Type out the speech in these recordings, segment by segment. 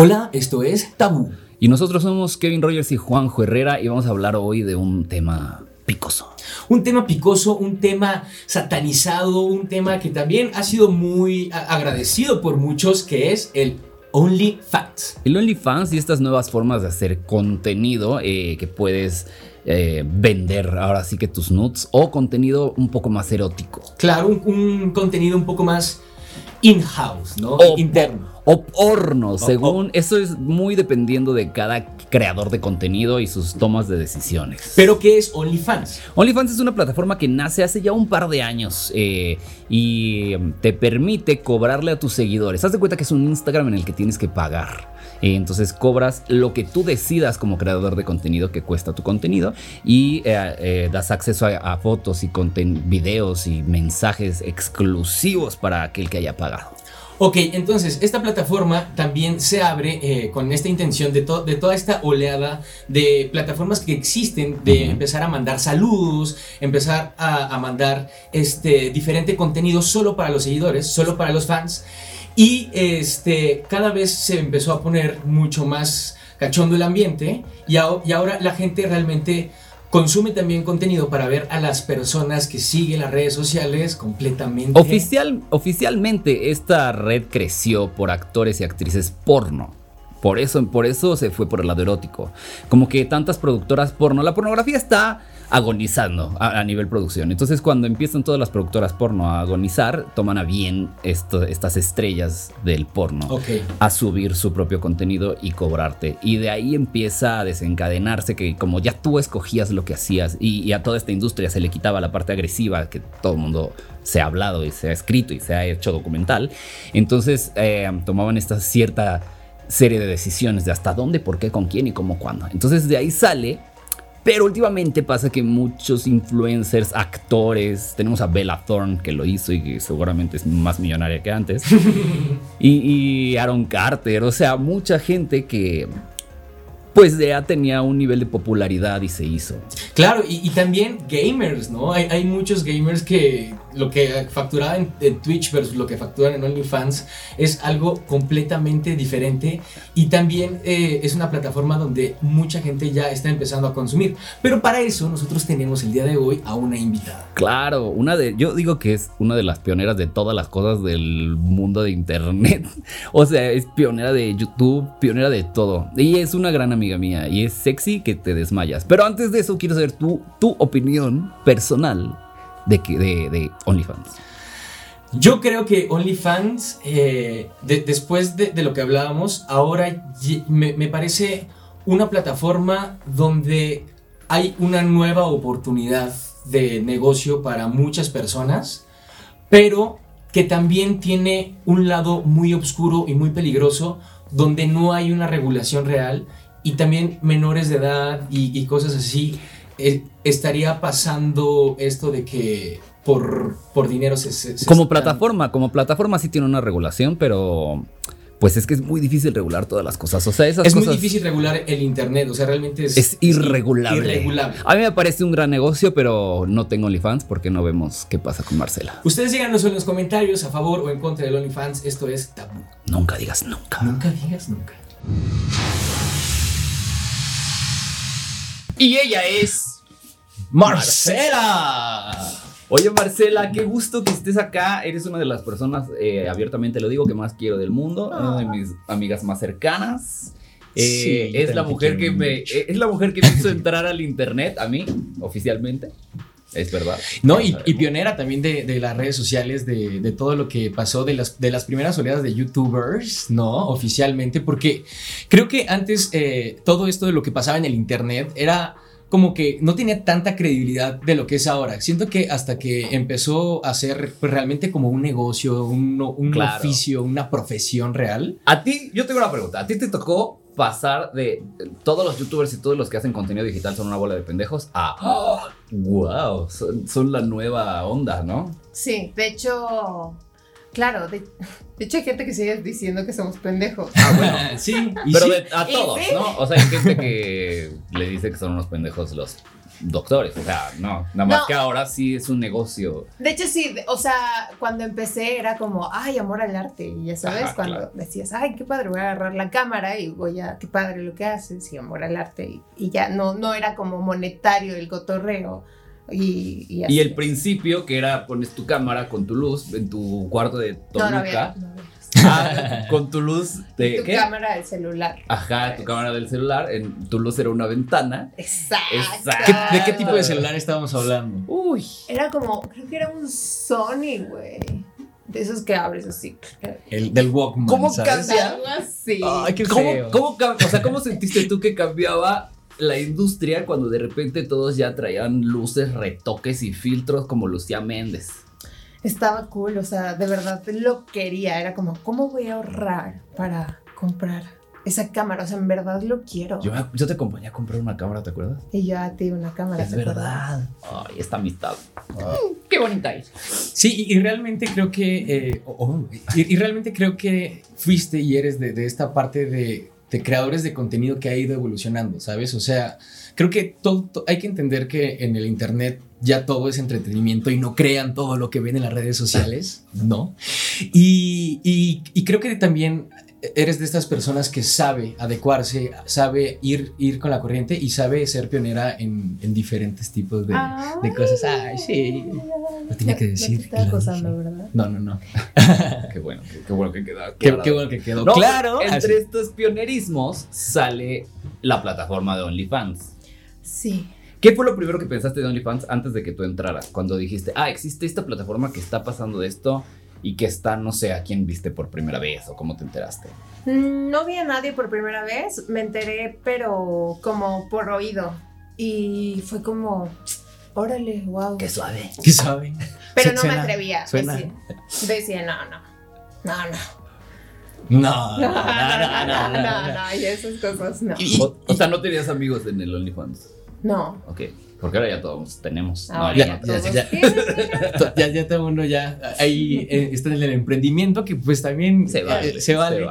Hola, esto es Tabú. Y nosotros somos Kevin Rogers y Juanjo Herrera y vamos a hablar hoy de un tema picoso. Un tema picoso, un tema satanizado, un tema que también ha sido muy agradecido por muchos, que es el OnlyFans. El OnlyFans y estas nuevas formas de hacer contenido eh, que puedes eh, vender ahora sí que tus nudes o contenido un poco más erótico. Claro, un contenido un poco más in-house, ¿no? O, Interno. O porno, según. eso es muy dependiendo de cada creador de contenido y sus tomas de decisiones. ¿Pero qué es OnlyFans? OnlyFans es una plataforma que nace hace ya un par de años eh, y te permite cobrarle a tus seguidores. Haz de cuenta que es un Instagram en el que tienes que pagar. Eh, entonces cobras lo que tú decidas como creador de contenido que cuesta tu contenido y eh, das acceso a, fotos y videos y mensajes exclusivos para aquel que haya pagado. Ok, entonces esta plataforma también se abre eh, con esta intención de, de, toda esta oleada de plataformas que existen, de empezar a mandar saludos, empezar a, mandar este diferente contenido solo para los seguidores, solo para los fans. Y este, cada vez se empezó a poner mucho más cachondo el ambiente y, y ahora la gente realmente consume también contenido para ver a las personas que siguen las redes sociales completamente. Oficial, oficialmente esta red creció por actores y actrices porno. Por eso, por eso se fue por el lado erótico. Como que tantas productoras porno. La pornografía está agonizando a, nivel producción. Entonces cuando empiezan todas las productoras porno a agonizar, toman a bien estas estrellas del porno a subir su propio contenido y cobrarte. Y de ahí empieza a desencadenarse que como ya tú escogías lo que hacías y, a toda esta industria se le quitaba la parte agresiva que todo el mundo se ha hablado y se ha escrito y se ha hecho documental, entonces eh, tomaban esta cierta serie de decisiones de hasta dónde, por qué, con quién y cómo, cuándo. Entonces de ahí sale pero últimamente pasa que muchos influencers, actores, tenemos a Bella Thorne que lo hizo y que seguramente es más millonaria que antes, y, y Aaron Carter, o sea, mucha gente que pues ya tenía un nivel de popularidad y se hizo. Claro, y, también gamers, ¿no? Hay, hay, muchos gamers que lo que facturaban en, Twitch versus lo que facturan en OnlyFans es algo completamente diferente y también eh, es una plataforma donde mucha gente ya está empezando a consumir. Pero para eso nosotros tenemos el día de hoy a una invitada. Claro, una de, yo digo que es una de las pioneras de todas las cosas del mundo de Internet. o sea, es pionera de YouTube, pionera de todo. Y es una gran amiga mía y es sexy que te desmayas. Pero antes de eso quiero saber tu, tu opinión personal de, de, de OnlyFans. Yo creo que OnlyFans, eh, después de, lo que hablábamos, ahora me, me, parece una plataforma donde hay una nueva oportunidad de negocio para muchas personas, pero que también tiene un lado muy oscuro y muy peligroso, donde no hay una regulación real y también menores de edad y, cosas así, eh, estaría pasando esto de que por, por dinero se... como plataforma, como plataforma sí tiene una regulación, pero pues es que es muy difícil regular todas las cosas. O sea, esas es muy difícil regular el internet. O sea, realmente es, es irregulable. A mí me parece un gran negocio, pero no tengo OnlyFans porque no vemos qué pasa con Marcela. Ustedes díganos en los comentarios a favor o en contra del OnlyFans. Esto es tabú. Nunca digas nunca. Nunca digas nunca. Y ella es Marcela. Oye Marcela, qué gusto que estés acá. Eres una de las personas, eh, abiertamente lo digo, que más quiero del mundo. Una de mis amigas más cercanas. Eh, es la mujer que me eh, es la mujer que me hizo entrar al internet a mí oficialmente. Es verdad. No, y, pionera también de, las redes sociales, de, todo lo que pasó, de las, de las primeras oleadas de YouTubers, ¿no? Oficialmente, porque creo que antes todo esto de lo que pasaba en el Internet era como que no tenía tanta credibilidad de lo que es ahora. Siento que hasta que empezó a ser pues, realmente como un negocio, un, oficio, una profesión real. A ti, yo tengo una pregunta. ¿A ti te tocó pasar de todos los youtubers y todos los que hacen contenido digital son una bola de pendejos a wow, son la nueva onda, ¿no? Sí, de hecho, Claro, de, hecho hay gente que sigue diciendo que somos pendejos. Ah, bueno, sí. Pero a todos, ¿no? O sea, hay gente que le dice que son unos pendejos los doctores. O sea, no. Nada más No. que ahora sí es un negocio. De hecho, sí, o sea, cuando empecé era como, ay, amor al arte. Y ya sabes, Ajá, cuando claro. decías, ay, qué padre, voy a agarrar la cámara y voy a, qué padre lo que haces, y amor al arte. Y, y ya no, no era como monetario el cotorreo. Y, y así. Y el principio, que era pones tu cámara con tu luz en tu cuarto de No, Toluca. no había. No había. Ah, con tu luz de tu ¿qué? cámara del celular. Ajá, tu cámara del celular. En tu luz era una ventana. Exacto. Exacto. ¿Qué- ¿De qué tipo de celular estábamos hablando? Uy. Era como, creo que era un Sony, güey. De esos que abres así. El del Walkman. ¿Cómo ¿sabes? cambia? Algo así. Ay, qué ¿Cómo, feo. cómo o sea, ¿cómo sentiste tú que cambiaba la industria cuando de repente todos ya traían luces, retoques y filtros como Lucía Méndez? Estaba cool, o sea, de verdad lo quería. Era como, ¿cómo voy a ahorrar para comprar esa cámara? O sea, en verdad lo quiero. Yo, yo te acompañé a comprar una cámara, ¿te acuerdas? y yo a ti una cámara. Es ¿te acuerdas? verdad. Ay, esta amistad. Qué bonita es. Sí, y, y realmente creo que. eh, oh, y, y realmente creo que fuiste y eres de, de esta parte de, de creadores de contenido que ha ido evolucionando, ¿sabes? O sea, creo que todo, to- hay que entender que en el Internet ya todo es entretenimiento y no crean todo lo que ven en las redes sociales, ¿no? Y, y- y creo que también eres de estas personas que sabe adecuarse, sabe ir, ir con la corriente y sabe ser pionera en, en diferentes tipos de, de cosas. Ay, sí. Lo tenía que decir, No te acosando. No, no, no. Qué bueno, qué, qué bueno que queda. Qué, bueno que quedó No, claro. Entre Así. estos pionerismos sale la plataforma de OnlyFans. Sí. ¿Qué fue lo primero que pensaste de OnlyFans antes de que tú entraras? Cuando dijiste, ah, existe esta plataforma que está pasando de esto y que está, no sé, a quién viste por primera vez o cómo te enteraste. Mm, No vi a nadie por primera vez, me enteré, pero como por oído. Y fue como, órale, wow. Qué suave. ¿Qué saben? Pero no me atrevía. suena. Decía, decía, no, no. No, no. No, No, no, no, no, no, no, y esas cosas no. Y- O, o sea, no tenías amigos en el OnlyFans. No. Ok. Porque ahora ya todos tenemos. Ahora No, ya, ya todos ya, ya. Ya, ya todo uno ya ahí eh, está en el emprendimiento que pues también Se eh, vale. se vale.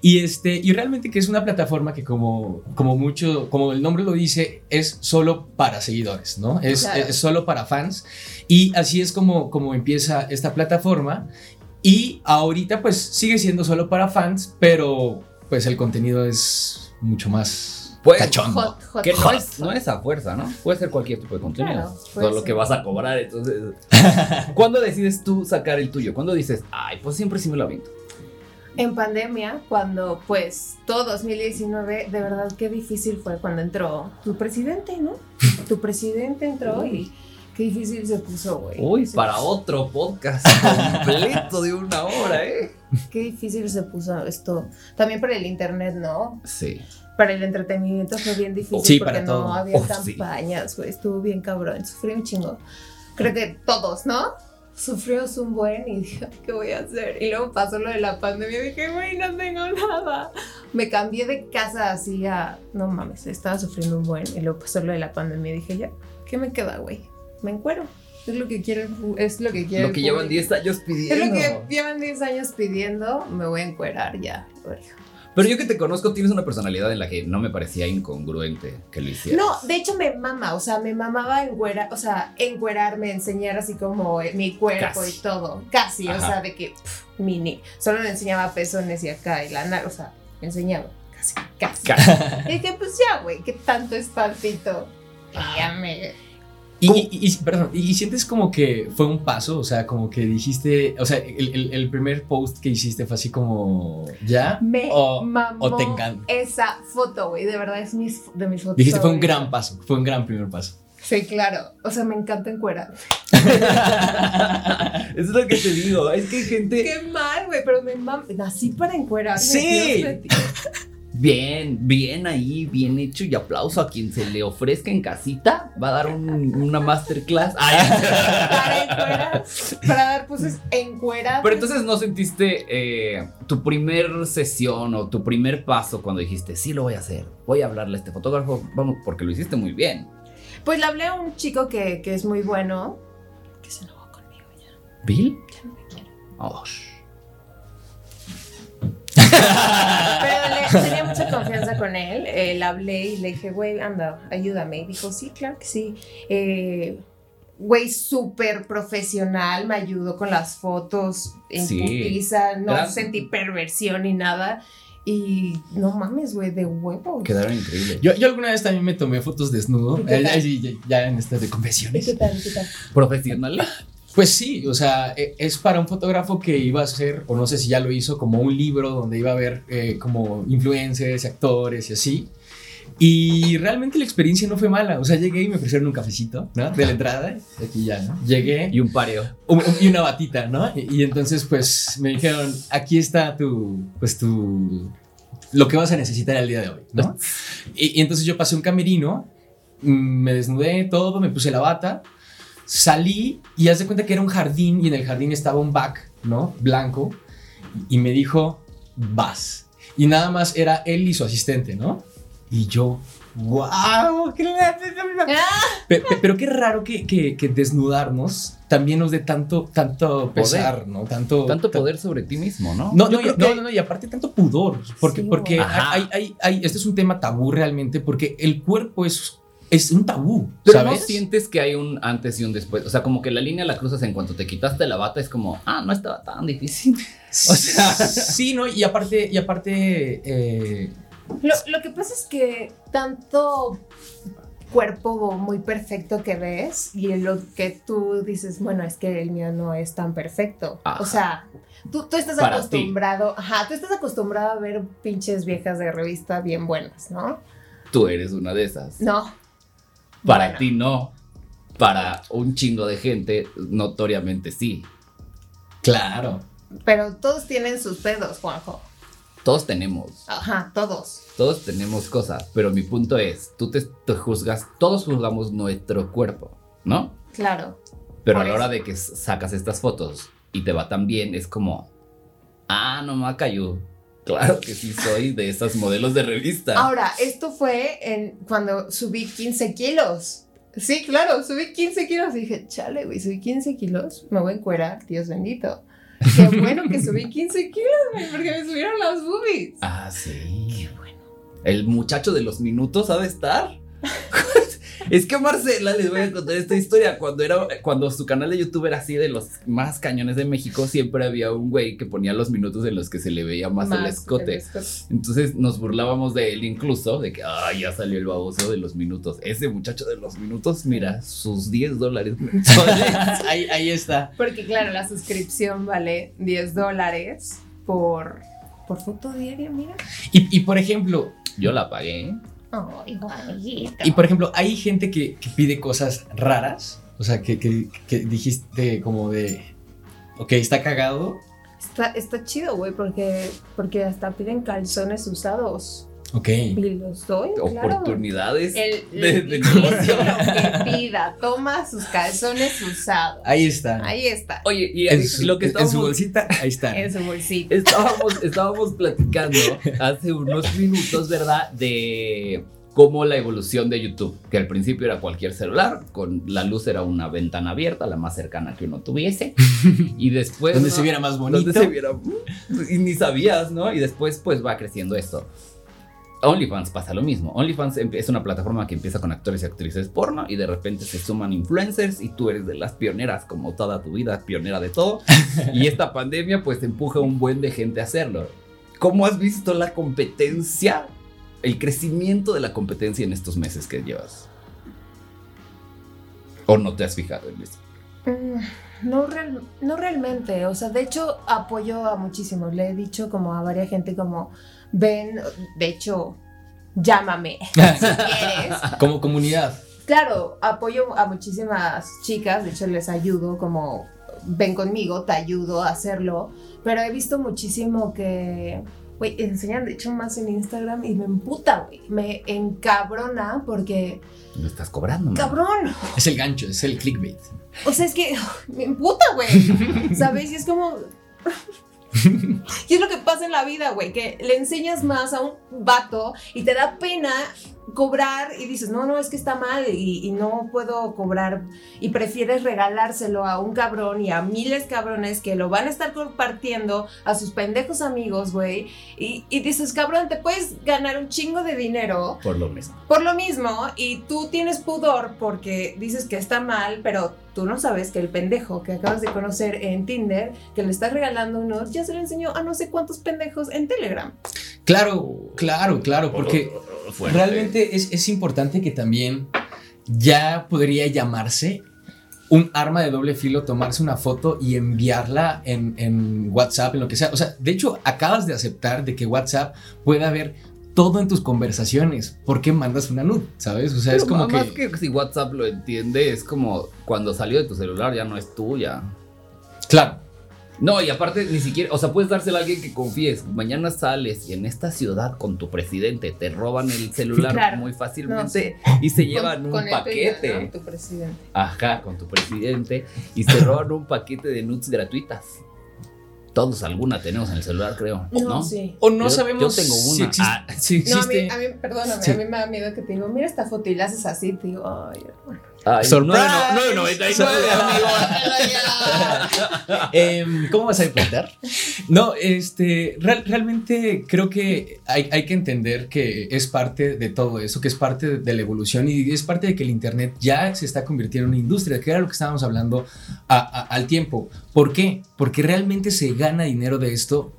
Y este y realmente que es una plataforma que como como mucho como el nombre lo dice es solo para seguidores, ¿no? Es, Claro. es solo para fans y así es como como empieza esta plataforma y ahorita pues sigue siendo solo para fans, pero pues el contenido es mucho más Pues, cachondo. Hot, hot, Que no hot. es, no es a fuerza, ¿no? Puede ser cualquier tipo de contenido. Claro, Todo lo que vas a cobrar, entonces. ¿Cuándo decides tú sacar el tuyo? ¿Cuándo dices, ay, pues siempre sí me lo aviento? En pandemia, cuando pues todo 2019, de verdad qué difícil fue cuando entró tu presidente, ¿no? Tu presidente entró y qué difícil se puso, güey. Uy, Se para puso- otro podcast completo de una hora, ¿eh? Qué difícil se puso esto. También para el internet, ¿no? Sí. Para el entretenimiento fue bien difícil Sí, porque para no todo. había Oh, campañas, güey. Estuvo bien cabrón, sufrí un chingo. Creo que todos, ¿no? Sufrimos un buen y dije, ¿qué voy a hacer? Y luego pasó lo de la pandemia y dije, güey, no tengo nada. Me cambié de casa así a, no mames, estaba sufriendo un buen y luego pasó lo de la pandemia y dije, ya, ¿qué me queda, güey? Me encuero. Es lo que quiero, es lo que quiero. Lo que llevan público. 10 años Es pidiendo. lo que llevan 10 años pidiendo, me voy a encuerar ya. Pero yo que te conozco, tienes una personalidad en la que no me parecía incongruente que lo hicieras. No, de hecho me mama, o sea, me mamaba encuerar, o sea, encuerarme, enseñar así como eh, mi cuerpo Casi. y todo. Casi, o sea, de que pff, mini. Solo me enseñaba pezones y acá y la nalga, o sea, me enseñaba. Casi, casi. Ca- Y dije, pues ya, güey, ¿qué tanto es tantito? Y ya me. Y, y- y- perdón, y, sientes como que fue un paso, o sea, como que dijiste, o sea, el, el- el primer post que hiciste fue así como, ¿ya? Me O- mamó o te encanta. esa foto, güey. De verdad es mis, de mis fotos. Dijiste fue un gran paso, fue un gran primer paso. Sí, claro. O sea, me encanta encuerar. es lo que te digo. Es que hay gente. Qué mal, güey, pero me mama. Nací para encuerarme. Sí. Bien, bien ahí, bien hecho y aplauso a quien se le ofrezca en casita. Va a dar un- una masterclass. Ay. para encuerar, para dar poses encueradas. Pero entonces no sentiste eh, tu primer sesión o tu primer paso cuando dijiste, sí lo voy a hacer, voy a hablarle a este fotógrafo, vamos, porque lo hiciste muy bien. Pues le hablé a un chico que, que es muy bueno, que se enojó conmigo ya. ¿Bill? Ya no me quiere. Oh, Pero le, tenía mucha confianza con él. Eh, le hablé y le dije, güey, anda, ayúdame. Y dijo, sí, claro que sí. Eh, güey, súper profesional, me ayudó con las fotos en Sí. putiza, no Gran- sentí perversión ni nada. Y no mames, güey, de huevos. Quedaron increíbles. Yo, yo alguna vez también me tomé fotos desnudo. ¿Y qué eh, ya, ya en estas de ¿Y confesiones. ¿Qué tal? ¿Qué tal? Profesional. Pues sí, o sea, e- es para un fotógrafo que iba a hacer, o no sé si ya lo hizo, como un libro donde iba a haber eh, como influencers, actores y así. Y realmente la experiencia no fue mala. O sea, llegué y me ofrecieron un cafecito, ¿no? De la entrada. Aquí ya, ¿no? Llegué Y un pareo. un- un- y una batita, ¿no? Y, y entonces, pues, me dijeron, aquí está tu, pues, tu, lo que vas a necesitar el día de hoy, ¿no? Y, y entonces yo pasé un camerino, mm, me desnudé todo, me puse la bata, salí y haz de cuenta que era un jardín y en el jardín estaba un back, ¿no? Blanco. Y me dijo, vas. Y nada más era él y su asistente, ¿no? Y yo, wow, Pe- pe- pero qué raro que, que- que desnudarnos también nos dé tanto, tanto pesar, ¿no? Tanto, Tanto ta- poder sobre ti mismo, ¿no? No, no, y- no, que- no, no, y aparte tanto pudor, porque, Sí, porque hay, hay, hay, este es un tema tabú realmente, porque el cuerpo es, es un tabú, Pero ¿sabes? no sientes que hay un antes y un después. O sea, como que la línea la cruzas en cuanto te quitaste la bata, es como, ah, no estaba tan difícil. O sea, sí, ¿no? Y aparte, y aparte, eh, Lo, lo que pasa es que tanto cuerpo muy perfecto que ves y lo que tú dices, bueno, es que el mío no es tan perfecto. Ajá. O sea, tú, tú estás Para ti. acostumbrado, ajá, tú estás acostumbrado a ver pinches viejas de revista bien buenas, ¿no? Tú eres una de esas. No. Para Bueno, ti no. Para un chingo de gente, notoriamente sí. claro. Pero todos tienen sus pedos, Juanjo. Todos tenemos. Ajá, todos. Todos tenemos cosas. Pero mi punto es, tú te, te juzgas, todos juzgamos nuestro cuerpo, ¿no? Claro. Pero a la hora de que sacas estas fotos y te va tan bien, es como, ah, no me cayó. Claro que sí soy de esas modelos de revista. Ahora, esto fue en cuando subí 15 kilos. Sí, claro, subí 15 kilos y dije, chale, güey, subí 15 kilos, me voy a encuerar, Dios bendito. Qué bueno que subí 15 kilos, güey, porque me subieron las boobies. Ah, sí. El muchacho de los minutos ha de estar. es que Marcela, les voy a contar esta historia. Cuando era, cuando su canal de YouTube era así de los más cañones de México, siempre había un güey que ponía los minutos en los que se le veía más, el escote. el escote. Entonces nos burlábamos de él incluso, de que, ay, ya salió el baboso de los minutos. Ese muchacho de los minutos, mira, sus 10 dólares ahí, ahí está. Porque claro, la suscripción vale 10 dólares por, por foto diaria, mira. Y, y por ejemplo, Yo la pagué. Y por ejemplo, hay gente que, que pide cosas raras, o sea, que, que, que dijiste como de, ok, está cagado, Está, está chido, güey, porque, porque hasta piden calzones usados. Ok. Y los doy, claro. Oportunidades El, de, el- de dice negocio. lo que pida, toma sus calzones usados. Ahí está. Ahí está, Oye, y en, su, lo que en su estábamos, bolsita, ahí está. en su bolsito. estábamos, estábamos platicando hace unos minutos, ¿verdad? De cómo la evolución de YouTube, que al principio era cualquier celular, con la luz era una ventana abierta, la más cercana que uno tuviese, y después... Donde ¿no? se viera más bonito. Donde se viera... Y ni sabías, ¿no? Y después pues va creciendo esto. OnlyFans pasa lo mismo. OnlyFans es una plataforma que empieza con actores y actrices porno y de repente se suman influencers y tú eres de las pioneras como toda tu vida, pionera de todo. y esta pandemia pues empuja un buen de gente a hacerlo. ¿Cómo has visto la competencia, el crecimiento de la competencia en estos meses que llevas? ¿O no te has fijado en eso? Mm, No, real- no realmente, o sea, de hecho apoyo a muchísimos, le he dicho como a varias gente como, ven, de hecho, llámame si quieres. Como comunidad. Claro, apoyo a muchísimas chicas, de hecho les ayudo como, ven conmigo, te ayudo a hacerlo, pero he visto muchísimo que, güey, enseñan de hecho más en Instagram y me emputa, güey, me encabrona porque, No estás cobrando, man. cabrón, Es el gancho, es el clickbait. o sea, es que me emputa, güey, ¿sabes? Y es como, y es lo que pasa en la vida, güey, que le enseñas más a un vato y te da pena cobrar y dices, no, no, es que está mal y, y no puedo cobrar y prefieres regalárselo a un cabrón y a miles cabrones que lo van a estar compartiendo a sus pendejos amigos, güey. Y, y dices, cabrón, te puedes ganar un chingo de dinero Por lo mismo. por lo mismo y tú tienes pudor porque dices que está mal, pero tú no sabes que el pendejo que acabas de conocer en Tinder, que le estás regalando unos, ya se lo enseñó a no sé cuántos pendejos en Telegram. Claro, claro, claro, porque Fuerte. realmente es, es importante que también ya podría llamarse un arma de doble filo tomarse una foto y enviarla en, en WhatsApp, en lo que sea. O sea, de hecho, acabas de aceptar de que WhatsApp pueda ver todo en tus conversaciones. ¿Por qué mandas una nud? ¿Sabes? O sea, es como más que... que si WhatsApp lo entiende, es como cuando salió de tu celular ya no es tuya. Claro. No, y aparte ni siquiera, o sea, puedes dársela a alguien que confíes. Mañana sales y en esta ciudad con tu presidente te roban el celular Claro. muy fácilmente y se llevan Con- un con paquete. ¿no? Tu presidente. Ajá, con tu presidente y se roban un paquete de nudes gratuitas. Todos alguna tenemos en el celular, creo. No, No, sí. O no Yo- sabemos yo tengo si una. existe. Ah. si No, a mí, existe- a mí, perdóname, Sí. a mí me da miedo que te digo, mira esta foto y la haces así, te digo, ay, hermano. Ay, Surprise. 9.99, amigo. Em, ¿Cómo vas a implantar? No, este, real- realmente creo que hay, hay que entender que es parte de todo eso, que es parte de, de la evolución y es parte de que el Internet ya se está convirtiendo en una industria, que era lo que estábamos hablando a- a- al tiempo. ¿Por qué? Porque realmente se gana dinero de esto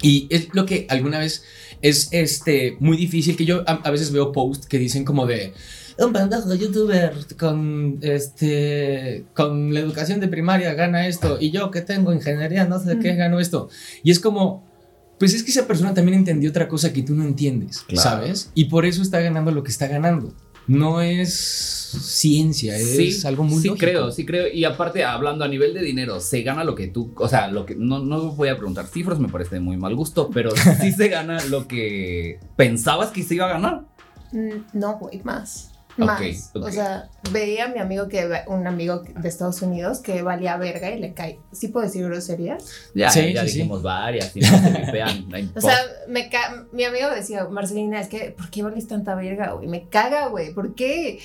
y es lo que alguna vez es este, muy difícil, que yo a, a veces veo posts que dicen como de un pendejo youtuber con este con la educación de primaria gana esto y yo que tengo ingeniería no sé de qué gano esto y es como pues es que esa persona también entendió otra cosa que tú no entiendes Claro. sabes y por eso está ganando lo que está ganando no es ciencia es algo muy sí lógico. creo, sí creo. Y aparte, hablando a nivel de dinero, se gana lo que tú, o sea, lo que no, no voy a preguntar cifras, me parece de muy mal gusto, pero sí se gana lo que pensabas que se iba a ganar. Mm, No, güey, más. Ok, Más. ok. O sea, veía a mi amigo que un amigo de Estados Unidos que valía verga y le cae. ¿Sí puedo decir groserías? Ya, Sí, ya sí, sí. dijimos varias, no se vipean, no O sea, me ca- mi amigo decía, Marcelina, es que, ¿por qué vales tanta verga, güey? Me caga, güey, ¿por qué?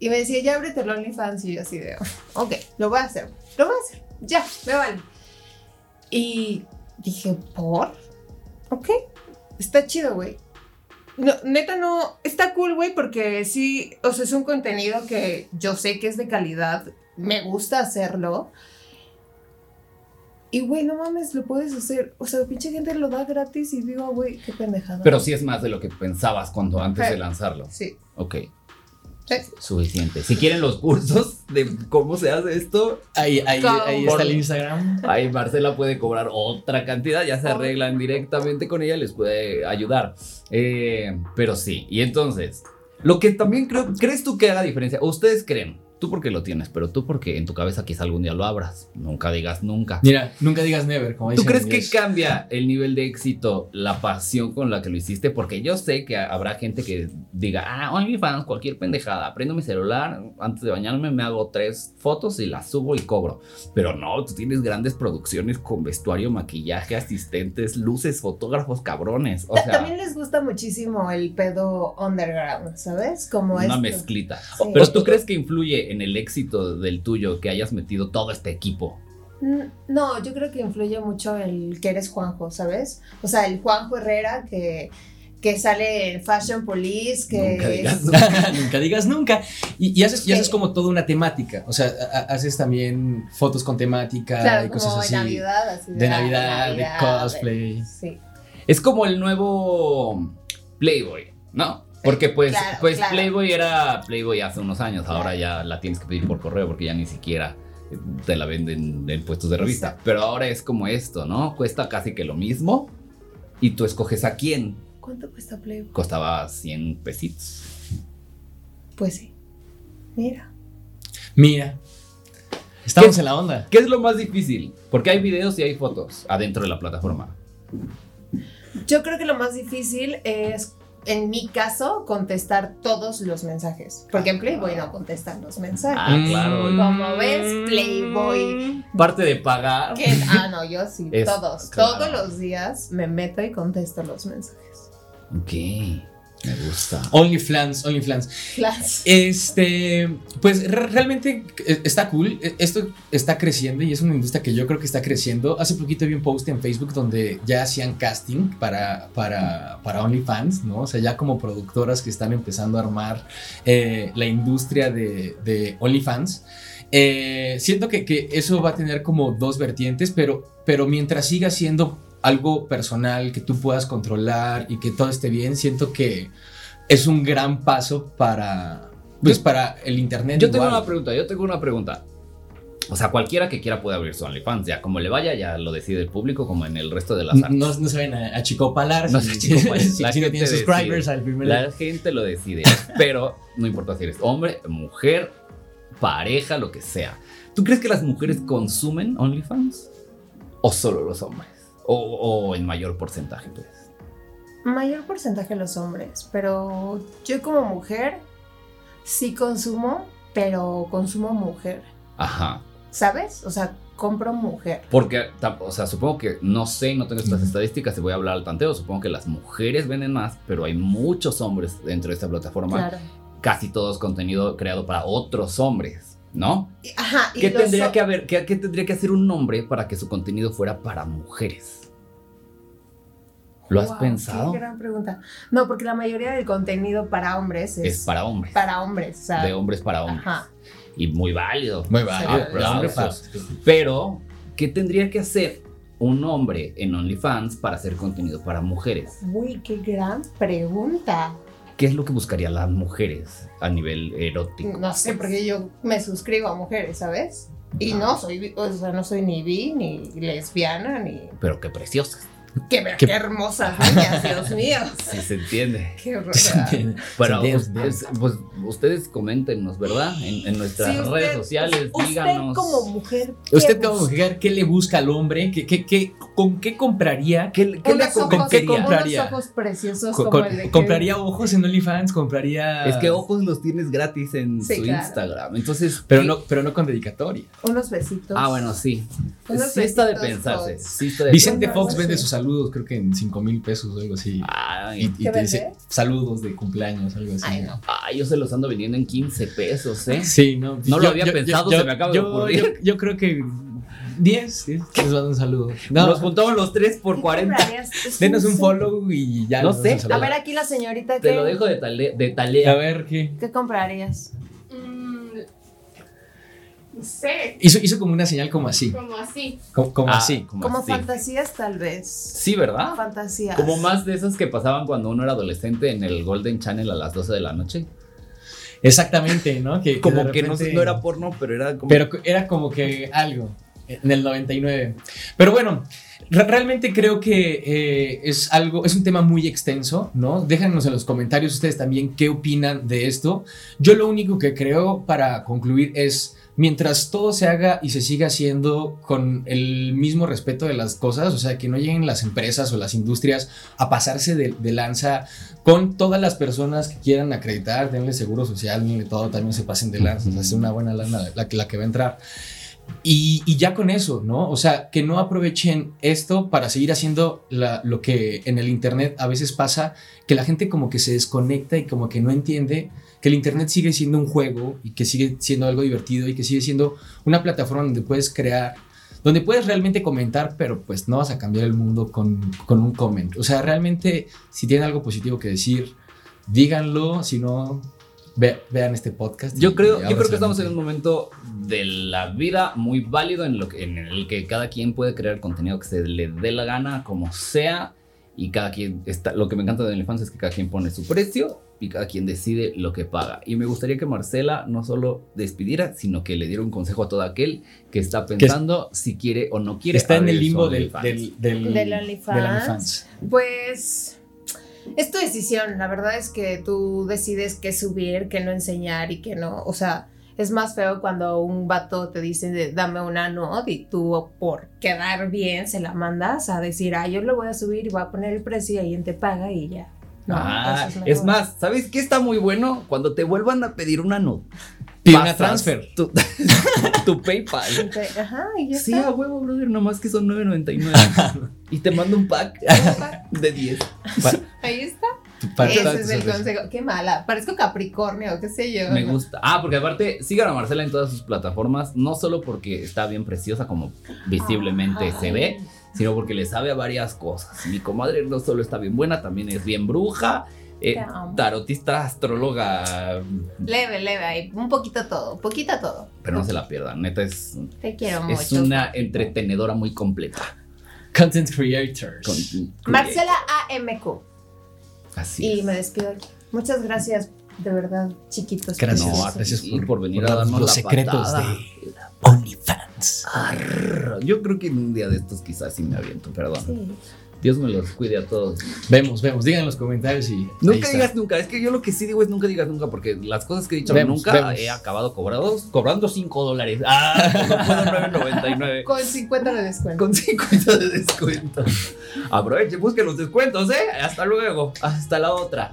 Y me decía, ya ábrete el OnlyFans. Y yo así de, ok, lo voy a hacer, lo voy a hacer, ya, me vale. Y dije, ¿por? Ok, está chido, güey. No, neta no, está cool, güey, porque sí, o sea, es un contenido que yo sé que es de calidad, me gusta hacerlo. Y, güey, no mames, lo puedes hacer. O sea, pinche gente lo da gratis y digo, güey, qué pendejada. Pero sí es más de lo que pensabas cuando antes de lanzarlo. Sí. Ok. Suficiente. Si quieren los cursos de cómo se hace esto, ahí, ahí, ahí está el Instagram ahí Marcela puede cobrar otra cantidad, ya se arreglan directamente con ella, les puede ayudar. Eh, pero sí, y entonces, lo que también creo, ¿crees tú que haga diferencia? ¿O ustedes creen? Tú porque lo tienes, pero tú porque en tu cabeza quizá algún día lo abras. Nunca digas nunca. mira nunca digas never como ¿Tú crees que cambia el nivel de éxito, la pasión con la que lo hiciste? Porque yo sé que habrá gente que diga, ah, OnlyFans, cualquier pendejada, prendo mi celular, antes de bañarme me hago tres fotos y las subo y cobro. Pero no, tú tienes grandes producciones con vestuario, maquillaje, asistentes, luces, fotógrafos cabrones. O sea, También les gusta muchísimo el pedo underground, ¿sabes? Como una esto. mezclita. Sí. Pero tú crees que influye en el éxito del tuyo que hayas metido todo este equipo? Mm, No, yo creo que influye mucho el que eres Juanjo, ¿sabes? O sea, el Juanjo Herrera que, que sale en Fashion Police, que Nunca digas es- nunca. nunca digas nunca. Y, y haces, y haces como toda una temática. O sea, haces también fotos con temática claro, y como cosas así. de Navidad, así de ah, Navidad, de Navidad, cosplay. Sí. Es como el nuevo Playboy, ¿no? Porque pues, claro, pues claro. Playboy era Playboy hace unos años, ahora ya la tienes que pedir por correo porque ya ni siquiera te la venden en puestos de revista. Exacto. Pero ahora es como esto, ¿no? Cuesta casi que lo mismo y tú escoges a quién. ¿Cuánto cuesta Playboy? Costaba 100 pesitos. Pues sí. Mira. Mira. Estamos en la onda. ¿Qué es lo más difícil? Porque hay videos y hay fotos adentro de la plataforma. Yo creo que lo más difícil es en mi caso, contestar todos los mensajes. Porque en Playboy no contestan los mensajes. Ah, claro. Como ves, Playboy. Parte de pagar. ¿Qué? Ah, no, yo sí, Es- todos. claro. Todos los días me meto y contesto los mensajes. Ok, me gusta. OnlyFans, OnlyFans. Este, pues re- realmente eh, está cool. Eh, Esto está creciendo y es una industria que yo creo que está creciendo. Hace poquito vi un post en Facebook donde ya hacían casting para, para, para OnlyFans, ¿no? O sea, ya como productoras que están empezando a armar eh, la industria de, de OnlyFans. Eh, siento que, que eso va a tener como dos vertientes, pero, pero mientras siga siendo algo personal que tú puedas controlar y que todo esté bien, siento que es un gran paso para, pues, Yo- para el internet. Yo tengo igual. una pregunta, yo tengo una pregunta. O sea, cualquiera que quiera puede abrir su OnlyFans, ya como le vaya, ya lo decide el público, como en el resto de las artes. No, no se vayan a, a chicopalar. No se achicopalan. si- La si no tienen subscribers decide. al primer La gente lo decide, pero no importa si eres hombre, mujer, pareja, lo que sea. ¿Tú crees que las mujeres consumen OnlyFans? ¿O solo los hombres? ¿O, o en mayor porcentaje, pues? Mayor porcentaje los hombres, pero yo como mujer sí consumo, pero consumo mujer, Ajá. ¿sabes? O sea, compro mujer. Porque, o sea, supongo que, no sé, no tengo estas estadísticas, te voy a hablar al tanteo, supongo que las mujeres venden más, pero hay muchos hombres dentro de esta plataforma, Claro. casi todo es contenido creado para otros hombres, ¿no? Ajá, y ¿Qué tendría ho- que haber, qué, qué tendría que hacer un hombre para que su contenido fuera para mujeres? ¿Lo has Wow, pensado? Qué gran pregunta. No, porque la mayoría del contenido para hombres es, Es para hombres, para hombres. O sea, de hombres para hombres. Ajá. Y muy válido. Muy válido. Hombre para-. Pero, ¿qué tendría que hacer un hombre en OnlyFans para hacer contenido para mujeres? Uy, qué gran pregunta. ¿Qué es lo que buscarían las mujeres a nivel erótico? No sé, porque yo me suscribo a mujeres, ¿sabes? Y Ah. no soy, o sea, no soy ni bi, ni lesbiana, ni... Pero qué preciosas. Qué, Qué- qué hermosas niñas, Dios mío. Sí se entiende. Qué horror. Entiende, ustedes, pues, ustedes coméntenos, ¿verdad? En, en nuestras Sí, usted- redes sociales, usted díganos. como mujer. ¿qué Usted como busca? mujer, ¿qué le busca al hombre? ¿Qué, qué, qué- ¿Con qué compraría? ¿Qué, qué le Unos ojos, con qué unos compraría? ojos preciosos Co- como con- el de que- ¿Compraría ojos en OnlyFans? ¿Compraría...? Es que ojos los tienes gratis en Sí, su claro. Instagram. Entonces, Pero ¿qué- no, pero no con dedicatoria. Unos besitos. Ah, bueno, sí. Unos Sí está de pensarse. Sí está de Vicente Fox vende sus saludos, creo que en 5 mil pesos o algo así. Ay, Y, y ¿Qué te dice saludos de cumpleaños, algo así. Ay, no. ay, yo se los ando vendiendo en 15 pesos, ¿eh? Sí, no. No lo había pensado, se me acaba de ocurrir. Yo, yo creo que 10, ¿sí? les mando un saludo. No, Nos juntamos los tres por ¿Qué 40. comprarías? Es denos un follow y ya. No sé. A ver, aquí la señorita, Te ¿qué, lo dejo de, tale- de A tarea. ver, ¿qué? ¿qué comprarías? Sé, Hizo, hizo como una señal como así. como así. Como, como Ah, así. Como, Como así. fantasías, tal vez. Sí, ¿verdad? Fantasías. Como más de esas que pasaban cuando uno era adolescente en el Golden Channel a las 12 de la noche. Exactamente, ¿no? Que, Como que no, era porno, pero era como. Pero era como que algo en el 99. Pero bueno, re- realmente creo que eh, es algo, es un tema muy extenso, ¿no? Déjanos en los comentarios ustedes también qué opinan de esto. Yo lo único que creo para concluir es, mientras todo se haga y se siga haciendo con el mismo respeto de las cosas, o sea, que no lleguen las empresas o las industrias a pasarse de, de lanza con todas las personas que quieran acreditar, denle seguro social, denle todo, también se pasen de lanza, o sea, es una buena lana la, que- la que va a entrar. Y, y ya con eso, ¿no? O sea, que no aprovechen esto para seguir haciendo la- lo que en el Internet a veces pasa, que la gente como que se desconecta y como que no entiende que el Internet sigue siendo un juego y que sigue siendo algo divertido y que sigue siendo una plataforma donde puedes crear, donde puedes realmente comentar, pero pues no vas a cambiar el mundo con, con un comment. O sea, realmente si tienen algo positivo que decir, díganlo, si no, ve- vean este podcast. Yo creo, yo creo que estamos en un momento de la vida muy válido en, lo que, en el que cada quien puede crear el contenido que se le dé la gana, como sea, y cada quien está. Lo que me encanta de OnlyFans es que cada quien pone su precio y cada quien decide lo que paga. Y me gustaría que Marcela no solo despidiera, sino que le diera un consejo a todo aquel que está pensando si quiere o no quiere. Está en el limbo del, del, del, Del OnlyFans. del OnlyFans. Pues es tu decisión. La verdad es que tú decides qué subir, qué no enseñar y qué no. O sea, es más feo cuando un vato te dice de, dame una nude y tú por quedar bien se la mandas a decir, ah, yo lo voy a subir y voy a poner el precio y alguien te paga y ya. No, ah, es mejor. más, ¿sabes qué está muy bueno? Cuando te vuelvan a pedir una nota. Pide una transfer. Tu, tu PayPal. Ajá, y ya Sí, está. a huevo, brother, nomás que son 9.99. y te mando un pack de 10. Ahí está. Ese es el consejo. Qué mala. Parezco Capricornio, qué sé yo. Me gusta. Ah, porque aparte, sigan a Marcela en todas sus plataformas, no solo porque está bien preciosa como visiblemente se ve, sino porque le sabe a varias cosas. Mi comadre no solo está bien buena, también es bien bruja, eh, tarotista, astróloga, Leve, leve, ahí. Un poquito todo, poquito todo. pero no se la pierdan, neta es, Te quiero mucho. es una entretenedora muy completa. Content creators. Con- Marcela AMQ. Así Y es. me despido aquí. Muchas gracias, de verdad, chiquitos. Gracias. No, por- por venir por a darnos los secretos patada. de OnlyFans. Arr, Yo creo que en un día de estos quizás sí me aviento, perdón. Sí. Dios me los cuide a todos. Vemos, vemos. Digan en los comentarios y. Nunca está. digas nunca, es que yo lo que sí digo es nunca digas nunca, porque las cosas que he dicho Vemos, nunca vemos. he acabado cobrados, cobrando 5 dólares. Ah, no puedo 9.99. Con 50 de descuento. Con 50 de descuento. Aproveche, busquen los descuentos, ¿eh? Hasta luego. Hasta la otra.